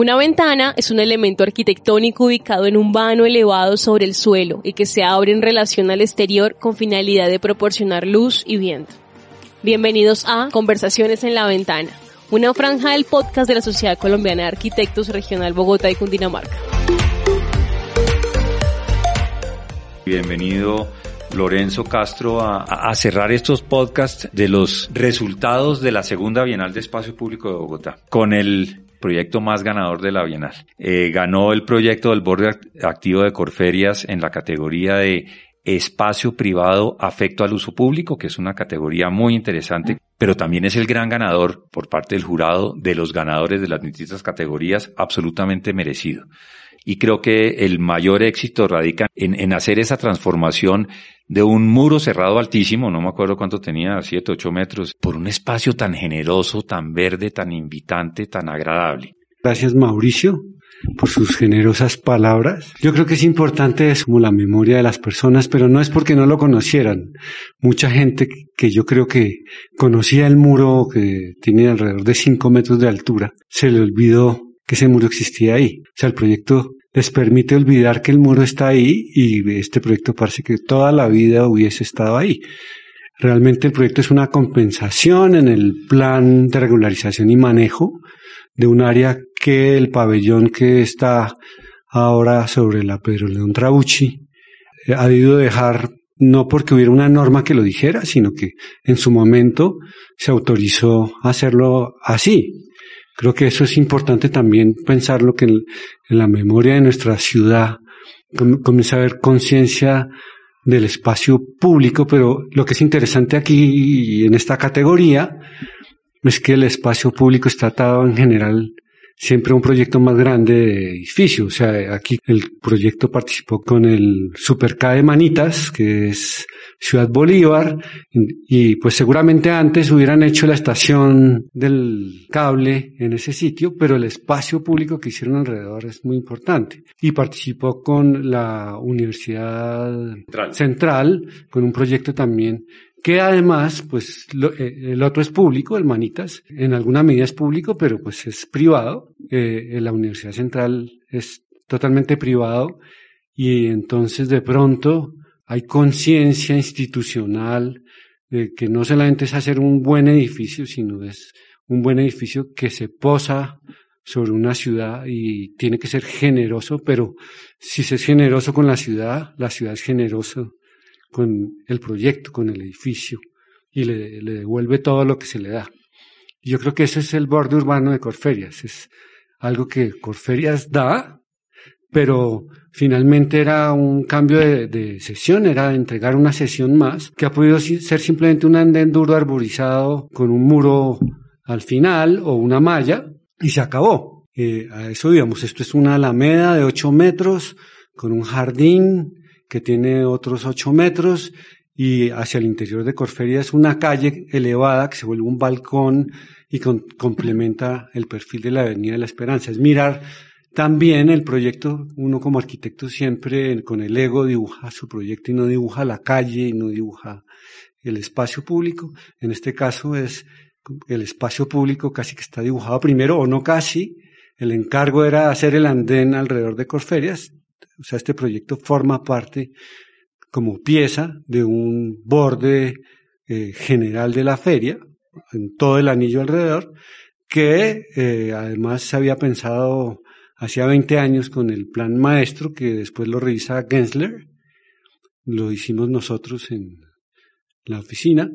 Una ventana es un elemento arquitectónico ubicado en un vano elevado sobre el suelo y que se abre en relación al exterior con finalidad de proporcionar luz y viento. Bienvenidos a Conversaciones en la Ventana, una franja del podcast de la Sociedad Colombiana de Arquitectos Regional Bogotá y Cundinamarca. Bienvenido Lorenzo Castro a, a, cerrar estos podcasts de los resultados de la segunda Bienal de Espacio Público de Bogotá con el proyecto más ganador de la Bienal. Eh, ganó el proyecto del borde activo de Corferias en la categoría de espacio privado afecto al uso público, que es una categoría muy interesante, pero también es el gran ganador por parte del jurado de los ganadores de las distintas categorías, absolutamente merecido. Y creo que el mayor éxito radica en, en hacer esa transformación de un muro cerrado altísimo, no me acuerdo cuánto tenía, siete, ocho metros, por un espacio tan generoso, tan verde, tan invitante, tan agradable. Gracias Mauricio por sus generosas palabras. Yo creo que es importante es como la memoria de las personas, pero no es porque no lo conocieran. Mucha gente que yo creo que conocía el muro que tiene alrededor de cinco metros de altura, se le olvidó que ese muro existía ahí. O sea, el proyecto les permite olvidar que el muro está ahí y este proyecto parece que toda la vida hubiese estado ahí. Realmente el proyecto es una compensación en el plan de regularización y manejo de un área que el pabellón que está ahora sobre la Pedro León Trabucci eh, ha debido dejar no porque hubiera una norma que lo dijera, sino que en su momento se autorizó hacerlo así. Creo que eso es importante también pensarlo que en, en la memoria de nuestra ciudad comienza a haber conciencia del espacio público, pero lo que es interesante aquí y en esta categoría es que el espacio público está atado en general siempre un proyecto más grande de edificio. O sea, aquí el proyecto participó con el Superca de Manitas, que es Ciudad Bolívar, y pues seguramente antes hubieran hecho la estación del cable en ese sitio, pero el espacio público que hicieron alrededor es muy importante. Y participó con la Universidad Central, Central con un proyecto también que además, pues eh, el otro es público, el Manitas, en alguna medida es público, pero pues es privado. Eh, la Universidad Central es totalmente privado. Y entonces de pronto hay conciencia institucional de que no solamente es hacer un buen edificio, sino es un buen edificio que se posa sobre una ciudad y tiene que ser generoso, pero si se es generoso con la ciudad, la ciudad es generoso con el proyecto, con el edificio, y le, devuelve todo lo que se le da. Yo creo que ese es el borde urbano de Corferias, es algo que Corferias da, pero finalmente era un cambio de, sesión, era entregar una sesión más, que ha podido ser simplemente un andén duro arborizado con un muro al final o una malla, y se acabó. Eh, a eso digamos, esto es una alameda de ocho metros, con un jardín que tiene otros ocho metros, y hacia el interior de Corferia es una calle elevada que se vuelve un balcón y complementa el perfil de la Avenida de la Esperanza. Es mirar también el proyecto, uno como arquitecto siempre con el ego dibuja su proyecto y no dibuja la calle y no dibuja el espacio público. En este caso es el espacio público casi que está dibujado primero o no casi. El encargo era hacer el andén alrededor de Corferias. O sea, este proyecto forma parte como pieza de un borde eh, general de la feria, en todo el anillo alrededor, que eh, además se había pensado hacía 20 años con el plan maestro que después lo revisa Gensler. Lo hicimos nosotros en la oficina.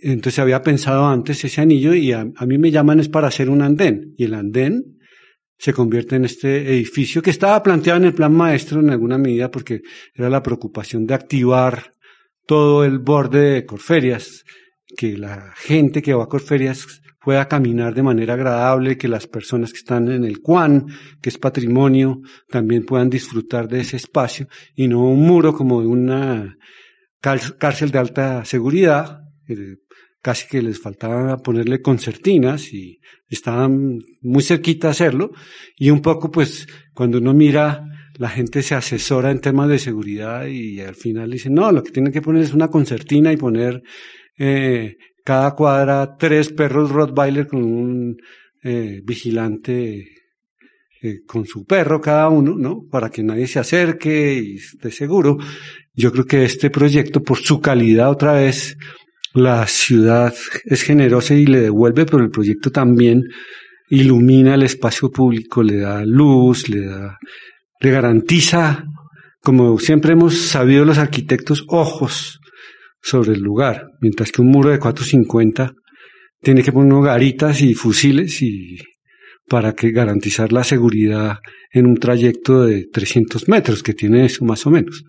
Entonces había pensado antes ese anillo y a, a, mí me llaman es para hacer un andén. Y el andén se convierte en este edificio que estaba planteado en el plan maestro en alguna medida porque era la preocupación de activar todo el borde de Corferias que la gente que va a Corferias pueda caminar de manera agradable, que las personas que están en el Cuan, que es patrimonio, también puedan disfrutar de ese espacio y no un muro como de una cárcel de alta seguridad, casi que les faltaba ponerle concertinas y estaban muy cerquita a hacerlo y un poco pues cuando uno mira la gente se asesora en temas de seguridad y al final dicen, no, lo que tienen que poner es una concertina y poner eh, cada cuadra tres perros Rottweiler con un eh, vigilante eh, con su perro cada uno, ¿no? Para que nadie se acerque y esté seguro. Yo creo que este proyecto, por su calidad otra vez, la ciudad es generosa y le devuelve, pero el proyecto también ilumina el espacio público, le da luz, le da, le garantiza, como siempre hemos sabido los arquitectos, ojos sobre el lugar, mientras que un muro de 450 tiene que poner garitas y fusiles y para que garantizar la seguridad en un trayecto de 300 metros que tiene eso más o menos.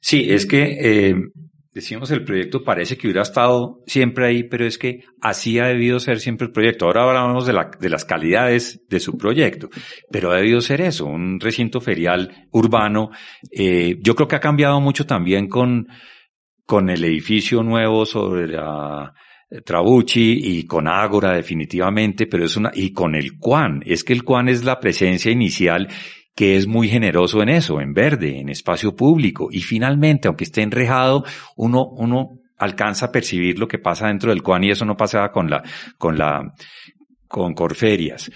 Sí, es que eh, decimos el proyecto parece que hubiera estado siempre ahí, pero es que así ha debido ser siempre el proyecto. Ahora hablamos de, la, de las calidades de su proyecto, pero ha debido ser eso, un recinto ferial urbano. Eh, yo creo que ha cambiado mucho también con, con el edificio nuevo sobre la Trabucci y con Ágora definitivamente, pero es una, y con el Cuan. Es que el Cuan es la presencia inicial que es muy generoso en eso, en verde, en espacio público. Y finalmente, aunque esté enrejado, uno, uno alcanza a percibir lo que pasa dentro del Cuan y eso no pasaba con la, con la, con Corferias.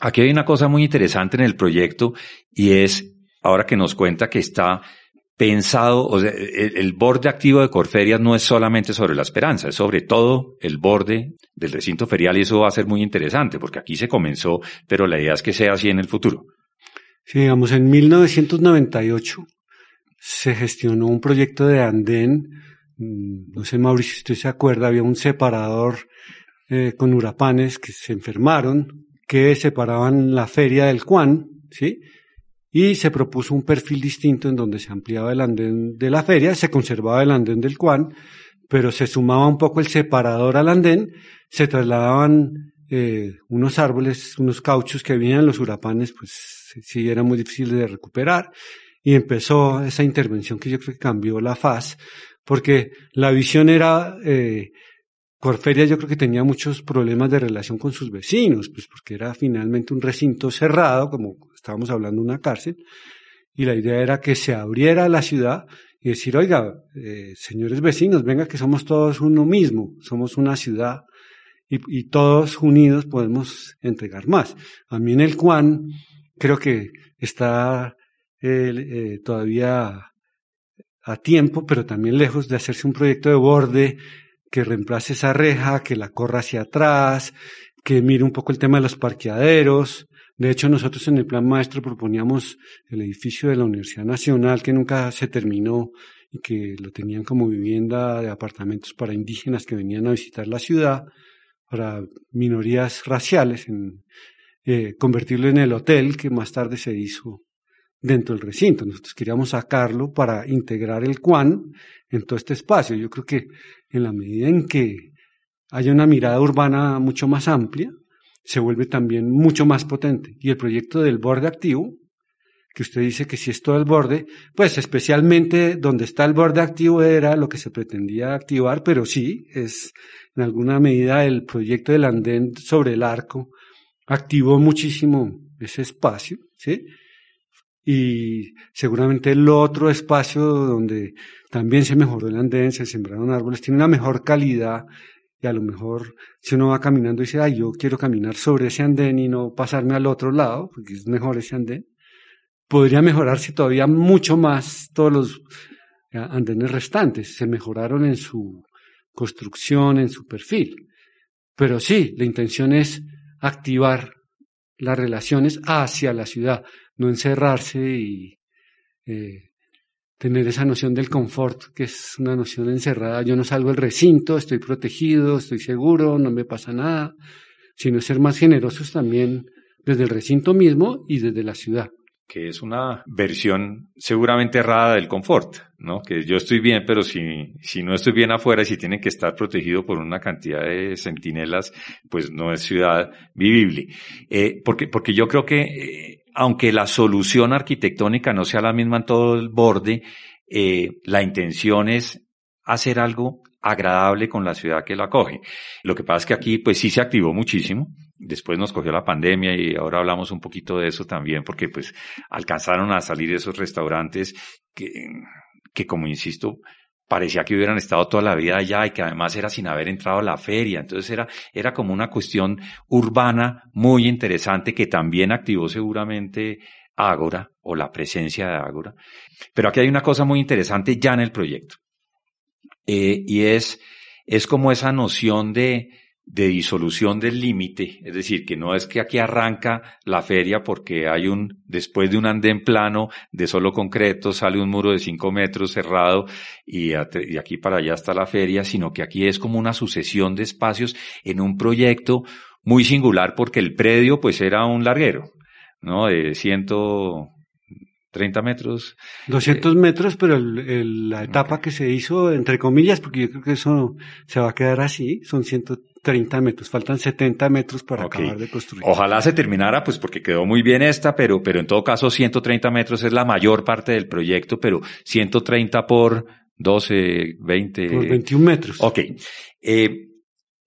Aquí hay una cosa muy interesante en el proyecto y es, ahora que nos cuenta que está pensado, o sea, el, borde activo de Corferias no es solamente sobre la esperanza, es sobre todo el borde del recinto ferial y eso va a ser muy interesante porque aquí se comenzó, pero la idea es que sea así en el futuro. Sí, digamos, en 1998 se gestionó un proyecto de andén, mm, no sé Mauricio si usted se acuerda, había un separador eh, con hurapanes que se enfermaron, que separaban la feria del Juan, ¿sí? y se propuso un perfil distinto en donde se ampliaba el andén de la feria, se conservaba el andén del Cuan, pero se sumaba un poco el separador al andén, se trasladaban eh, unos árboles, unos cauchos que venían los hurapanes, pues sí era muy difícil de recuperar, y empezó esa intervención que yo creo que cambió la faz, porque la visión era eh, Corferia yo creo que tenía muchos problemas de relación con sus vecinos, pues porque era finalmente un recinto cerrado, como estábamos hablando una cárcel, y la idea era que se abriera la ciudad y decir, oiga, eh, señores vecinos, venga que somos todos uno mismo, somos una ciudad y, todos unidos podemos entregar más. A mí en el Cuan creo que está eh, todavía a tiempo, pero también lejos de hacerse un proyecto de borde que reemplace esa reja, que la corra hacia atrás, que mire un poco el tema de los parqueaderos. De hecho, nosotros en el plan maestro proponíamos el edificio de la Universidad Nacional, que nunca se terminó y que lo tenían como vivienda de apartamentos para indígenas que venían a visitar la ciudad, para minorías raciales, en, eh, convertirlo en el hotel que más tarde se hizo dentro del recinto. Nosotros queríamos sacarlo para integrar el Cuan en todo este espacio. Yo creo que en la medida en que haya una mirada urbana mucho más amplia, se vuelve también mucho más potente. Y el proyecto del borde activo, que usted dice que si es todo el borde, pues especialmente donde está el borde activo era lo que se pretendía activar, pero sí, es en alguna medida el proyecto del andén sobre el arco activó muchísimo ese espacio, ¿sí? y seguramente el otro espacio donde también se mejoró el andén, se sembraron árboles, tiene una mejor calidad y a lo mejor si uno va caminando y dice, ay, yo quiero caminar sobre ese andén y no pasarme al otro lado, porque es mejor ese andén, podría mejorarse todavía mucho más todos los eh, andenes restantes, se mejoraron en su construcción, en su perfil. Pero sí, la intención es activar las relaciones hacia la ciudad, no encerrarse y eh, tener esa noción del confort, que es una noción encerrada. Yo no salgo del recinto, estoy protegido, estoy seguro, no me pasa nada, sino ser más generosos también desde el recinto mismo y desde la ciudad. Que es una versión seguramente errada del confort, ¿no? Que yo estoy bien, pero si, si no estoy bien afuera, si tienen que estar protegido por una cantidad de centinelas, pues no es ciudad vivible. Eh, porque, porque yo creo que, eh, aunque la solución arquitectónica no sea la misma en todo el borde, eh, la intención es hacer algo agradable con la ciudad que la acoge. Lo que pasa es que aquí, pues sí se activó muchísimo Después nos cogió la pandemia y ahora hablamos un poquito de eso también porque pues alcanzaron a salir esos restaurantes que, que como insisto, parecía que hubieran estado toda la vida allá y que además era sin haber entrado a la feria. Entonces era, era como una cuestión urbana muy interesante que también activó seguramente Ágora o la presencia de Ágora. Pero aquí hay una cosa muy interesante ya en el proyecto. Eh, y es, es como esa noción de, de disolución del límite, es decir, que no es que aquí arranca la feria porque hay un, después de un andén plano de solo concreto, sale un muro de cinco metros cerrado y, y aquí para allá está la feria, sino que aquí es como una sucesión de espacios en un proyecto muy singular porque el predio pues era un larguero, ¿no? De ciento, 30 metros. 200 eh, metros, pero la etapa que se hizo, entre comillas, porque yo creo que eso se va a quedar así, son 130 metros, faltan 70 metros para acabar de construir. Ojalá se terminara, pues porque quedó muy bien esta, pero, pero en todo caso 130 metros es la mayor parte del proyecto, pero 130 por 12, 20. Por 21 metros. Ok. Eh,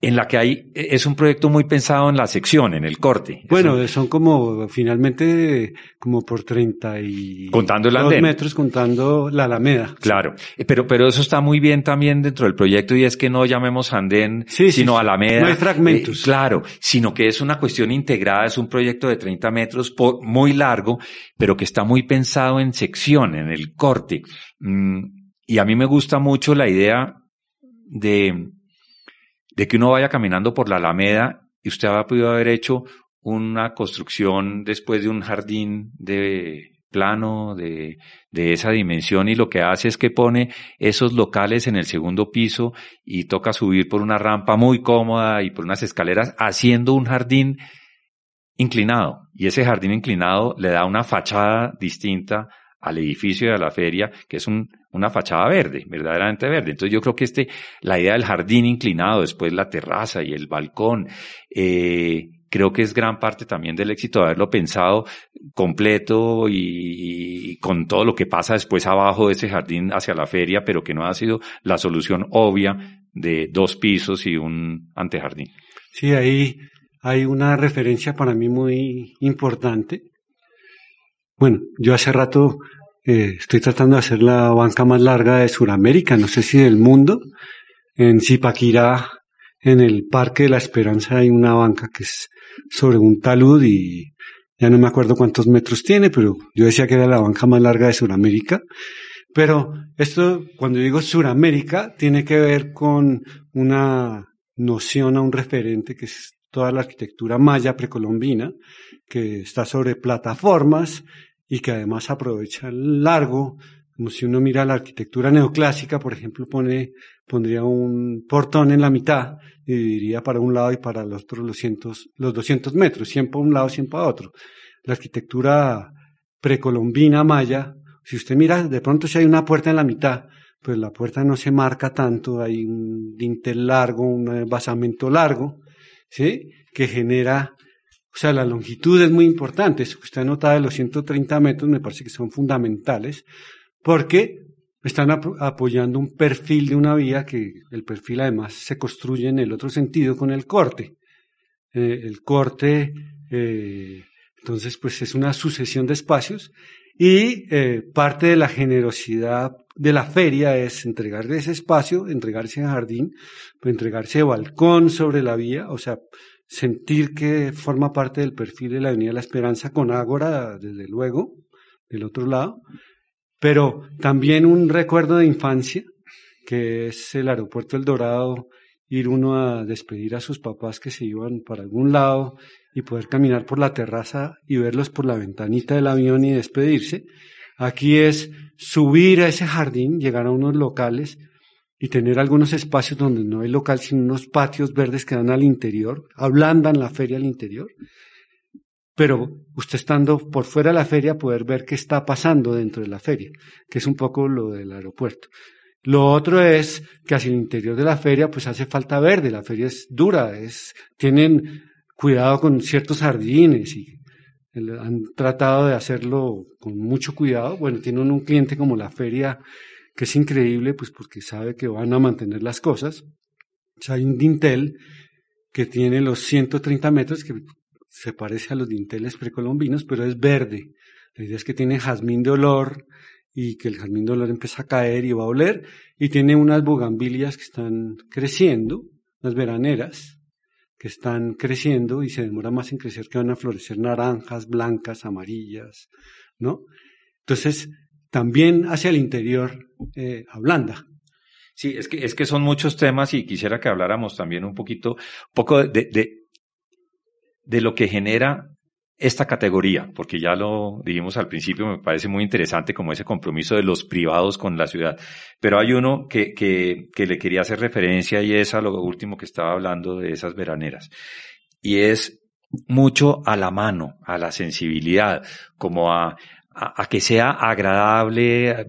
en la que hay, es un proyecto muy pensado en la sección, en el corte. Bueno, son como, finalmente, como por 30 y... Contando el andén. metros, contando la alameda. Claro, pero, pero eso está muy bien también dentro del proyecto y es que no llamemos andén, sino alameda. No hay fragmentos. Eh, claro, sino que es una cuestión integrada, es un proyecto de 30 metros, por, muy largo, pero que está muy pensado en sección, en el corte. Mm, y a mí me gusta mucho la idea de, de que uno vaya caminando por la Alameda y usted ha podido haber hecho una construcción después de un jardín de plano de, de esa dimensión y lo que hace es que pone esos locales en el segundo piso y toca subir por una rampa muy cómoda y por unas escaleras haciendo un jardín inclinado. Y ese jardín inclinado le da una fachada distinta al edificio de la feria, que es un, una fachada verde, verdaderamente verde. Entonces yo creo que este, la idea del jardín inclinado, después la terraza y el balcón, eh, creo que es gran parte también del éxito de haberlo pensado completo y, con todo lo que pasa después abajo de ese jardín hacia la feria, pero que no ha sido la solución obvia de dos pisos y un antejardín. Sí, ahí hay una referencia para mí muy importante bueno, yo hace rato eh, estoy tratando de hacer la banca más larga de Sudamérica, no sé si del mundo. En Zipaquirá, en el Parque de la Esperanza, hay una banca que es sobre un talud y ya no me acuerdo cuántos metros tiene, pero yo decía que era la banca más larga de Sudamérica. Pero esto, cuando digo Sudamérica, tiene que ver con una noción a un referente que es toda la arquitectura maya precolombina, que está sobre plataformas y que además aprovecha el largo, como si uno mira la arquitectura neoclásica, por ejemplo, pone, pondría un portón en la mitad y dividiría para un lado y para los otros los, cientos, los 200 metros, 100 para un lado, 100 para otro. La arquitectura precolombina maya, si usted mira, de pronto si hay una puerta en la mitad, pues la puerta no se marca tanto, hay un dintel largo, un basamento largo, ¿sí? Que genera sea, la longitud es muy importante. Eso que usted nota de los 130 metros me parece que son fundamentales porque están apoyando un perfil de una vía que el perfil además se construye en el otro sentido con el corte. Eh, el corte, eh, entonces, pues es una sucesión de espacios y eh, parte de la generosidad de la feria es entregarle ese espacio, entregarse jardín, entregarse balcón sobre la vía, o sea, sentir que forma parte del perfil de la Avenida La Esperanza con Ágora, desde luego, del otro lado, pero también un recuerdo de infancia, que es el aeropuerto El Dorado, ir uno a despedir a sus papás que se iban para algún lado y poder caminar por la terraza y verlos por la ventanita del avión y despedirse. Aquí es subir a ese jardín, llegar a unos locales y tener algunos espacios donde no hay local, sino unos patios verdes que dan al interior, ablandan la feria al interior. pero usted estando por fuera de la feria poder ver qué está pasando dentro de la feria, que es un poco lo del aeropuerto. Lo otro es que hacia el interior de la feria pues hace falta verde, la feria es dura, es, tienen cuidado con ciertos jardines y han tratado de hacerlo con mucho cuidado. Bueno, tienen un cliente como la feria que es increíble pues porque sabe que van a mantener las cosas. hay un dintel que tiene los 130 metros que se parece a los dinteles precolombinos, pero es verde. La idea es que tiene jazmín de olor y que el jazmín de olor empieza a caer y va a oler. Y tiene unas bugambilias que están creciendo, unas veraneras que están creciendo y se demora más en crecer que van a florecer naranjas, blancas, amarillas, ¿no? Entonces, también hacia el interior eh. Sí, es que, es que son muchos temas y quisiera que habláramos también un poquito, un poco de, de, de lo que genera esta categoría, porque ya lo dijimos al principio, me parece muy interesante como ese compromiso de los privados con la ciudad. Pero hay uno que, que, que le quería hacer referencia y es a lo último que estaba hablando de esas veraneras. Y es mucho a la mano, a la sensibilidad, como a, a, que sea agradable.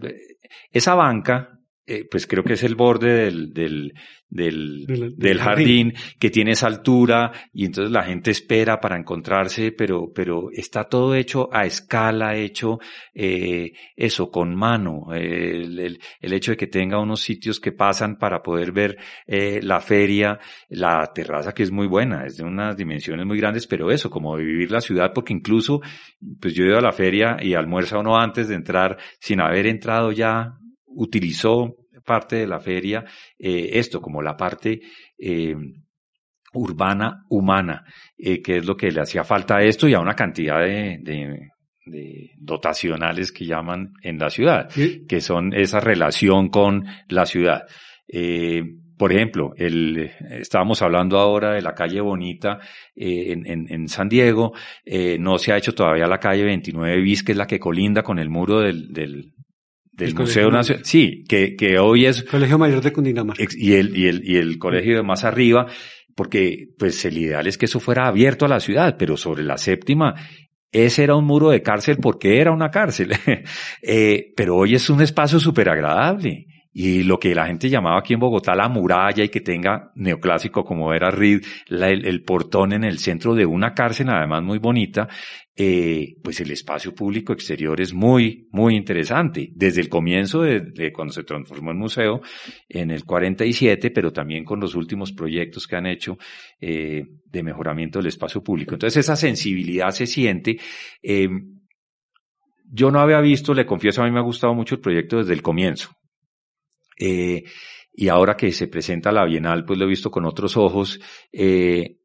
Esa banca, eh, pues creo que es el borde del, del, del, del, jardín, que tiene esa altura y entonces la gente espera para encontrarse, pero, pero está todo hecho a escala, hecho eh, eso, con mano. el, el, hecho de que tenga unos sitios que pasan para poder ver eh, la feria, la terraza que es muy buena, es de unas dimensiones muy grandes, pero eso, como de vivir la ciudad, porque incluso, pues yo he ido a la feria y almuerza uno antes de entrar, sin haber entrado ya utilizó parte de la feria eh, esto como la parte eh, urbana humana, eh, que es lo que le hacía falta a esto y a una cantidad de, de, de dotacionales que llaman en la ciudad, que son esa relación con la ciudad. por ejemplo, el, estábamos hablando ahora de la calle Bonita en, en, en, San Diego, no se ha hecho todavía la calle 29 bis, que es la que colinda con el muro del, del, del Museo Nacional. Sí, que, que hoy es. Colegio Mayor de Cundinamarca. Y el, y el, y el colegio de más arriba, porque pues el ideal es que eso fuera abierto a la ciudad, pero sobre la séptima, ese era un muro de cárcel porque era una cárcel. eh, pero hoy es un espacio súper agradable. Y lo que la gente llamaba aquí en Bogotá la muralla y que tenga neoclásico como era Reed, el, portón en el centro de una cárcel además muy bonita, eh, pues el espacio público exterior es muy, muy interesante. Desde el comienzo de, cuando se transformó en museo, en el 47, pero también con los últimos proyectos que han hecho eh, de mejoramiento del espacio público. Entonces esa sensibilidad se siente. Eh, yo no había visto, le confieso, a mí me ha gustado mucho el proyecto desde el comienzo. Eh, y ahora que se presenta la Bienal, pues lo he visto con otros ojos. Eh,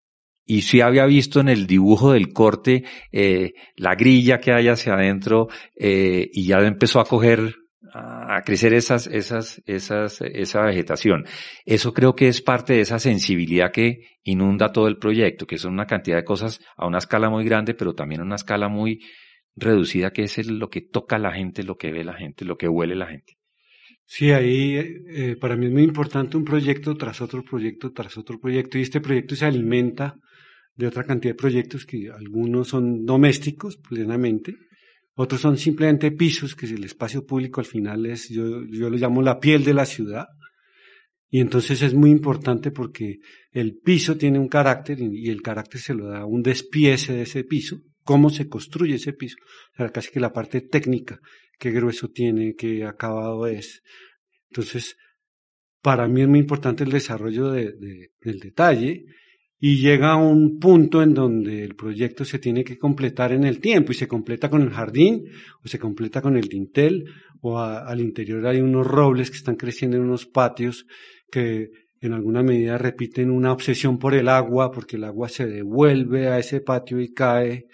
y sí había visto en el dibujo del corte eh, la grilla que hay hacia adentro y ya empezó a coger a crecer esas, esas, esas, esa vegetación. Eso creo que es parte de esa sensibilidad que inunda todo el proyecto, que son una cantidad de cosas a una escala muy grande, pero también a una escala muy reducida, que es lo que toca la gente, lo que ve la gente, lo que huele la gente. Sí, ahí eh, para mí es muy importante un proyecto tras otro proyecto tras otro proyecto y este proyecto se alimenta de otra cantidad de proyectos que algunos son domésticos plenamente, otros son simplemente pisos, que el espacio público al final es, yo, yo lo llamo la piel de la ciudad, y entonces es muy importante porque el piso tiene un carácter y el carácter se lo da un despiece de ese piso, cómo se construye ese piso, o sea, casi que la parte técnica, qué grueso tiene, qué acabado es. Entonces, para mí es muy importante el desarrollo de, de, del detalle y llega a un punto en donde el proyecto se tiene que completar en el tiempo y se completa con el jardín o se completa con el dintel o al interior hay unos robles que están creciendo en unos patios que en alguna medida repiten una obsesión por el agua porque el agua se devuelve a ese patio y cae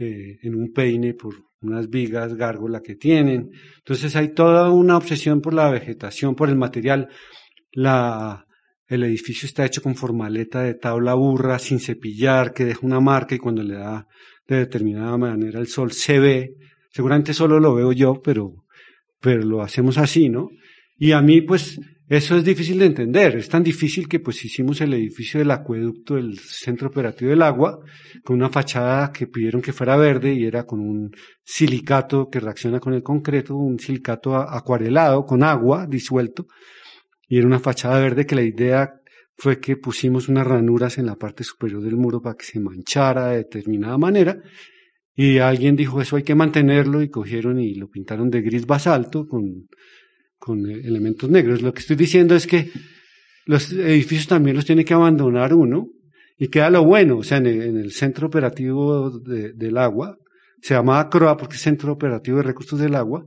eh, en un peine por unas vigas gárgola que tienen. Entonces hay toda una obsesión por la vegetación, por el material. La, el edificio está hecho con formaleta de tabla burra, sin cepillar, que deja una marca y cuando le da de determinada manera el sol se ve. Seguramente solo lo veo yo, pero, pero lo hacemos así, ¿no? Y a mí, pues, Eso es difícil de entender. Es tan difícil que pues hicimos el edificio del acueducto del Centro Operativo del Agua con una fachada que pidieron que fuera verde y era con un silicato que reacciona con el concreto, un silicato acuarelado con agua disuelto y era una fachada verde que la idea fue que pusimos unas ranuras en la parte superior del muro para que se manchara de determinada manera y alguien dijo eso hay que mantenerlo y cogieron y lo pintaron de gris basalto con con elementos negros. Lo que estoy diciendo es que los edificios también los tiene que abandonar uno y queda lo bueno, o sea, en el, centro operativo del agua, se llamaba CROA porque es Centro Operativo de Recursos del Agua,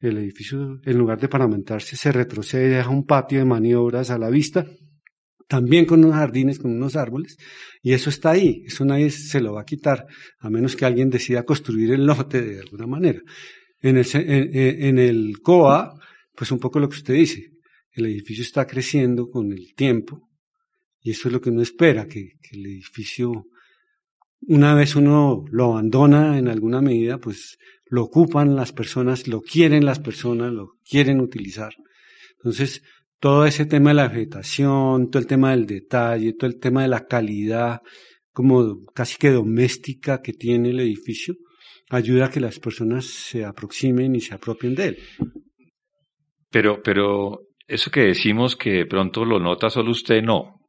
el edificio, en lugar de paramentarse, se retrocede, deja un patio de maniobras a la vista, también con unos jardines, con unos árboles, y eso está ahí, eso nadie se lo va a quitar, a menos que alguien decida construir el lote de alguna manera. En el, en el COA, pues un poco lo que usted dice, el edificio está creciendo con el tiempo y eso es lo que uno espera, que, el edificio, una vez uno lo abandona en alguna medida, pues lo ocupan las personas, lo quieren las personas, lo quieren utilizar. Entonces, todo ese tema de la vegetación, todo el tema del detalle, todo el tema de la calidad, como casi que doméstica que tiene el edificio, ayuda a que las personas se aproximen y se apropien de él. Pero, pero eso que decimos que de pronto lo nota solo usted, no.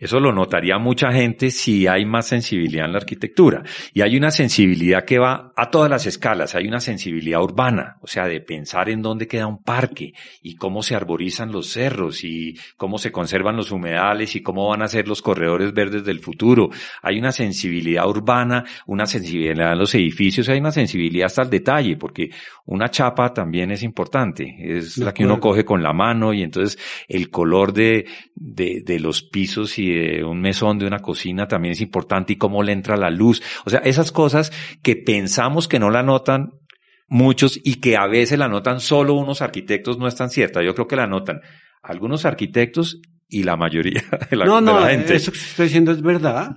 Eso lo notaría mucha gente si hay más sensibilidad en la arquitectura. Y hay una sensibilidad que va a todas las escalas. Hay una sensibilidad urbana, o sea, de pensar en dónde queda un parque y cómo se arborizan los cerros y cómo se conservan los humedales y cómo van a ser los corredores verdes del futuro. Hay una sensibilidad urbana, una sensibilidad en los edificios, hay una sensibilidad hasta el detalle, porque una chapa también es importante. Es la que uno coge con la mano y entonces el color de, de, de los pisos y un mesón, de una cocina también es importante y cómo le entra la luz. O sea, esas cosas que pensamos que no la notan muchos y que a veces la notan solo unos arquitectos no están ciertas. Yo creo que la notan algunos arquitectos y la mayoría de la, no, no, gente. Eso que estoy diciendo es verdad.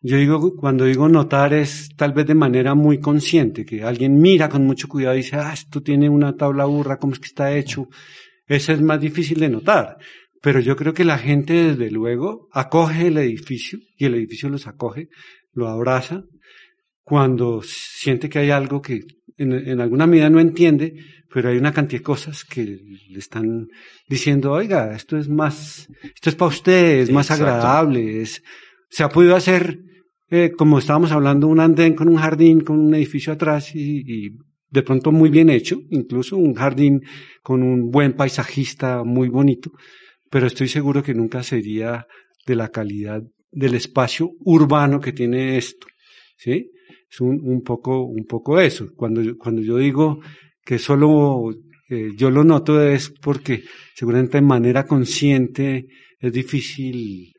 Yo digo, cuando digo notar es tal vez de manera muy consciente, que alguien mira con mucho cuidado y dice, ah, esto tiene una tabla burra, ¿cómo es que está hecho? Eso es más difícil de notar. Pero yo creo que la gente, desde luego, acoge el edificio y el edificio los acoge, lo abraza, cuando siente que hay algo que en, alguna medida no entiende, pero hay una cantidad de cosas que le están diciendo, oiga, esto es más, esto es para usted, es más agradable, es, se ha podido hacer, eh, como estábamos hablando, un andén con un jardín, con un edificio atrás y, y de pronto muy bien hecho, incluso un jardín con un buen paisajista muy bonito pero estoy seguro que nunca sería de la calidad del espacio urbano que tiene esto. ¿sí? Es un, poco, un poco eso. Cuando yo, cuando yo digo que solo eh, yo lo noto es porque seguramente de manera consciente es difícil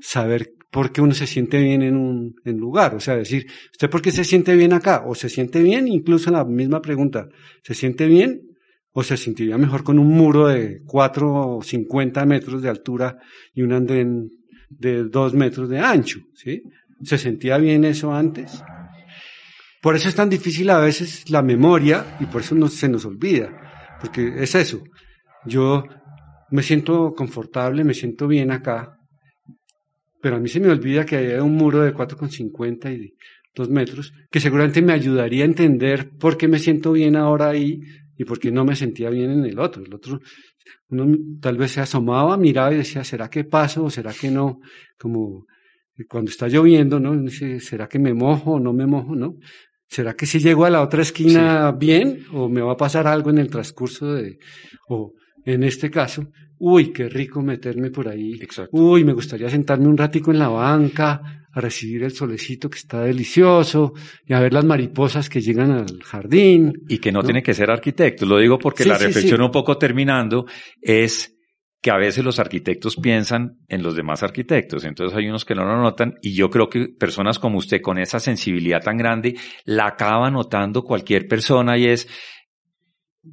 saber por qué uno se siente bien en un lugar. O sea, decir, ¿usted por qué se siente bien acá? O se siente bien, incluso en la misma pregunta, ¿se siente bien? O se sentiría mejor con un muro de 4 o 50 metros de altura y un andén de 2 metros de ancho, ¿sí? ¿Se sentía bien eso antes? Por eso es tan difícil a veces la memoria y por eso no se nos olvida, porque es eso. Yo me siento confortable, me siento bien acá, pero a mí se me olvida que hay un muro de 4,50 y 2 metros, que seguramente me ayudaría a entender por qué me siento bien ahora ahí y porque no me sentía bien en el otro. El otro, uno tal vez se asomaba, miraba y decía, ¿será que paso o será que no? Como cuando está lloviendo, ¿no? ¿será que me mojo o no me mojo, no? ¿Será que si llego a la otra esquina bien o me va a pasar algo en el transcurso de, o en este caso, uy, qué rico meterme por ahí. Exacto. Uy, me gustaría sentarme un ratico en la banca, a recibir el solecito que está delicioso y a ver las mariposas que llegan al jardín. Y que no, tiene que ser arquitecto. Lo digo porque la reflexión un poco terminando es que a veces los arquitectos piensan en los demás arquitectos, entonces hay unos que no lo notan y yo creo que personas como usted con esa sensibilidad tan grande la acaba notando cualquier persona y es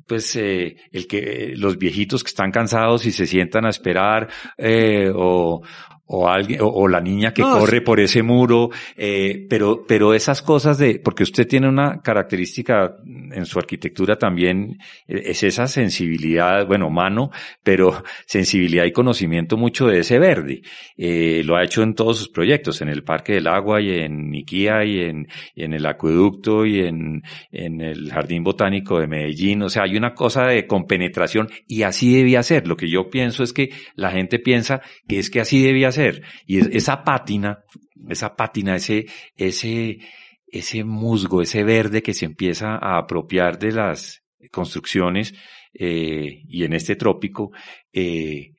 pues eh, el que los viejitos que están cansados y se sientan a esperar eh, o, o alguien, o, la niña que corre por ese muro, eh, pero, pero esas cosas de, porque usted tiene una característica en su arquitectura también, eh, es esa sensibilidad, bueno, mano, pero sensibilidad y conocimiento mucho de ese verde. Eh, lo ha hecho en todos sus proyectos, en el Parque del Agua y en Niquía y en, en el acueducto y en, en el Jardín Botánico de Medellín. O sea, hay una cosa de compenetración y así debía ser. Lo que yo pienso es que la gente piensa que es que así debía ser y esa pátina, esa pátina, ese, ese, ese musgo, ese verde que se empieza a apropiar de las construcciones, eh, y en este trópico, eh,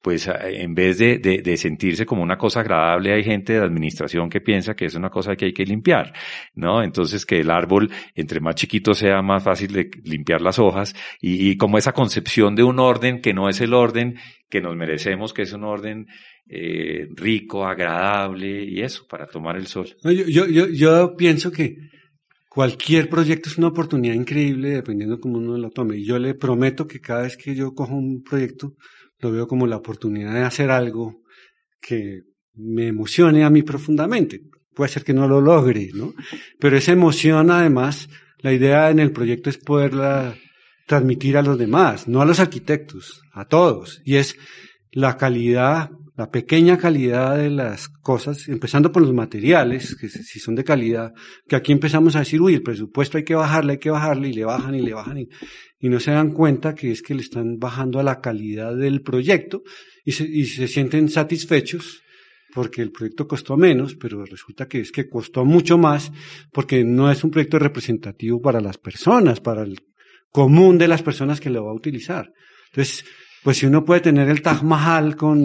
pues en vez de, de, sentirse como una cosa agradable, hay gente de administración que piensa que es una cosa que hay que limpiar, ¿no? Entonces que el árbol, entre más chiquito sea, más fácil de limpiar las hojas y, como esa concepción de un orden que no es el orden que nos merecemos, que es un orden eh, rico, agradable y eso, para tomar el sol. yo, yo, yo, yo pienso que cualquier proyecto es una oportunidad increíble dependiendo cómo uno lo tome. Y yo le prometo que cada vez que yo cojo un proyecto, lo veo como la oportunidad de hacer algo que me emocione a mí profundamente. Puede ser que no lo logre, ¿no? Pero esa emoción, además, la idea en el proyecto es poderla transmitir a los demás, no a los arquitectos, a todos. Y es la calidad, la pequeña calidad de las cosas, empezando por los materiales, que si son de calidad, que aquí empezamos a decir, uy, el presupuesto hay que bajarle, hay que bajarle, y le bajan y le bajan, y, no se dan cuenta que es que le están bajando a la calidad del proyecto y se, y se sienten satisfechos porque el proyecto costó menos, pero resulta que es que costó mucho más porque no es un proyecto representativo para las personas, para el común de las personas que lo va a utilizar. Entonces, pues si uno puede tener el Taj Mahal con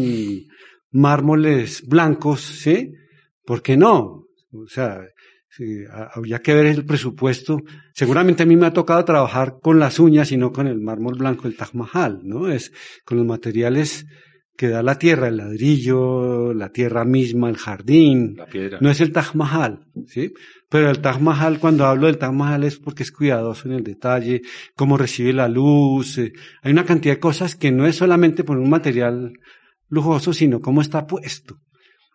mármoles blancos, ¿sí? ¿Por qué no? O sea, habría que ver el presupuesto. Seguramente a mí me ha tocado trabajar con las uñas y no con el mármol blanco del Taj Mahal, ¿no? Es con los materiales que da la tierra, el ladrillo, la tierra misma, el jardín. La piedra. No es el Taj Mahal, ¿sí? Pero el Taj Mahal, cuando hablo del Taj Mahal es porque es cuidadoso en el detalle, cómo recibe la luz. Eh, hay una cantidad de cosas que no es solamente por un material lujoso, sino cómo está puesto.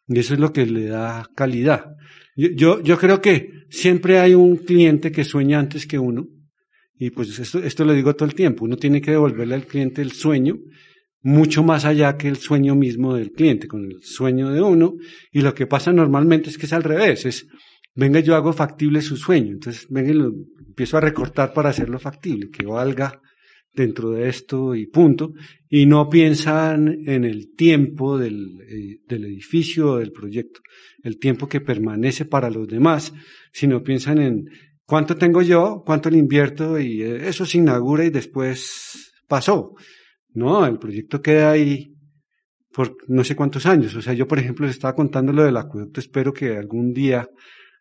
Y eso es lo que le da calidad. Yo, yo, creo que siempre hay un cliente que sueña antes que uno. Y pues esto, esto lo digo todo el tiempo. Uno tiene que devolverle al cliente el sueño mucho más allá que el sueño mismo del cliente, con el sueño de uno. Y lo que pasa normalmente es que es al revés, es, venga, yo hago factible su sueño. Entonces, venga, empiezo a recortar para hacerlo factible, que valga dentro de esto y punto. Y no piensan en el tiempo del, eh, del edificio o del proyecto, el tiempo que permanece para los demás, sino piensan en cuánto tengo yo, cuánto le invierto y eh, eso se inaugura y después pasó. No, el proyecto queda ahí por no sé cuántos años. O sea, yo, por ejemplo, les estaba contando lo del acueducto. Espero que algún día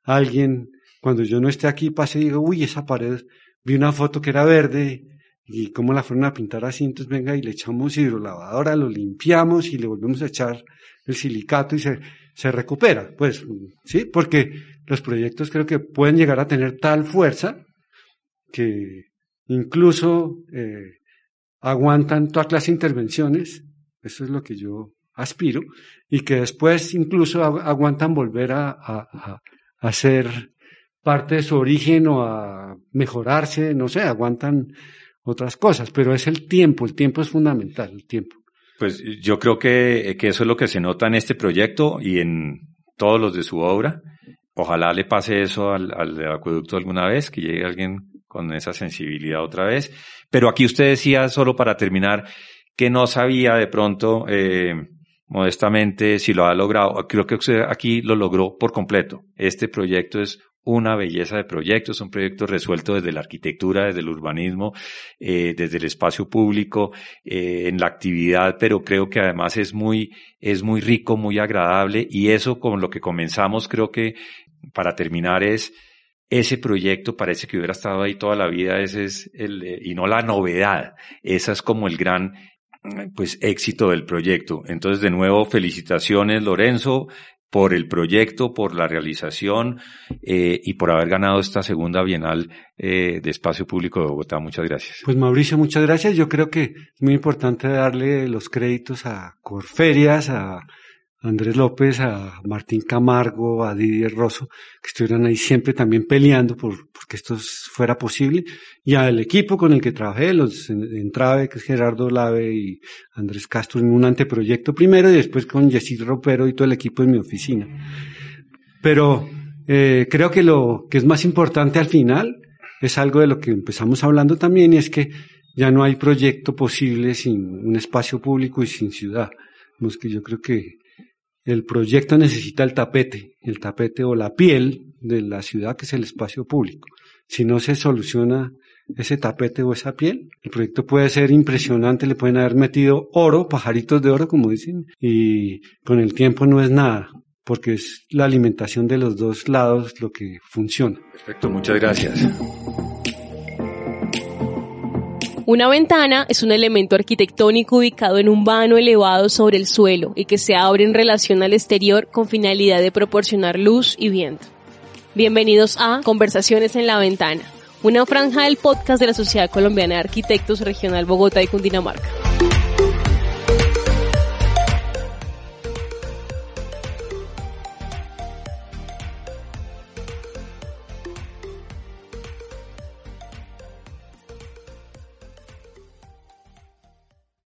alguien, cuando yo no esté aquí, pase y diga, uy, esa pared, vi una foto que era verde y cómo la fueron a pintar así. Entonces, venga y le echamos hidrolavadora, lo limpiamos y le volvemos a echar el silicato y se, se recupera. Pues, sí, porque los proyectos creo que pueden llegar a tener tal fuerza que incluso eh, aguantan toda clase de intervenciones, eso es lo que yo aspiro, y que después incluso aguantan volver a, a, ser parte de su origen o a mejorarse, no sé, aguantan otras cosas, pero es el tiempo, el tiempo es fundamental, el tiempo. Pues yo creo que, que eso es lo que se nota en este proyecto y en todos los de su obra. Ojalá le pase eso al, al acueducto alguna vez, que llegue alguien con esa sensibilidad otra vez. Pero aquí usted decía, solo para terminar, que no sabía de pronto, eh, modestamente, si lo ha logrado. Creo que usted aquí lo logró por completo. Este proyecto es una belleza de proyecto, es un proyecto resuelto desde la arquitectura, desde el urbanismo, eh, desde el espacio público, eh, en la actividad, pero creo que además es muy, es muy rico, muy agradable y eso con lo que comenzamos creo que para terminar es ese proyecto parece que hubiera estado ahí toda la vida, ese es el, eh, y no la novedad. Esa es como el gran, pues, éxito del proyecto. Entonces, de nuevo, felicitaciones, Lorenzo, por el proyecto, por la realización eh, y por haber ganado esta segunda Bienal eh, de Espacio Público de Bogotá. Muchas gracias. Pues Mauricio, muchas gracias. Yo creo que es muy importante darle los créditos a Corferias, a Andrés López, a Martín Camargo, a Didier Rosso, que estuvieran ahí siempre también peleando por, que esto fuera posible, y al equipo con el que trabajé, los en, Trave, que es Gerardo Lave y Andrés Castro, en un anteproyecto primero y después con Yesid Ropero y todo el equipo en mi oficina. Pero eh, creo que lo que es más importante al final es algo de lo que empezamos hablando también y es que ya no hay proyecto posible sin un espacio público y sin ciudad. que yo creo que el proyecto necesita el tapete, el tapete o la piel de la ciudad que es el espacio público. Si no se soluciona ese tapete o esa piel, el proyecto puede ser impresionante, le pueden haber metido oro, pajaritos de oro, como dicen, y con el tiempo no es nada, porque es la alimentación de los dos lados lo que funciona. Perfecto, muchas gracias. Una ventana es un elemento arquitectónico ubicado en un vano elevado sobre el suelo y que se abre en relación al exterior con finalidad de proporcionar luz y viento. Bienvenidos a Conversaciones en la Ventana, una franja del podcast de la Sociedad Colombiana de Arquitectos Regional Bogotá y Cundinamarca.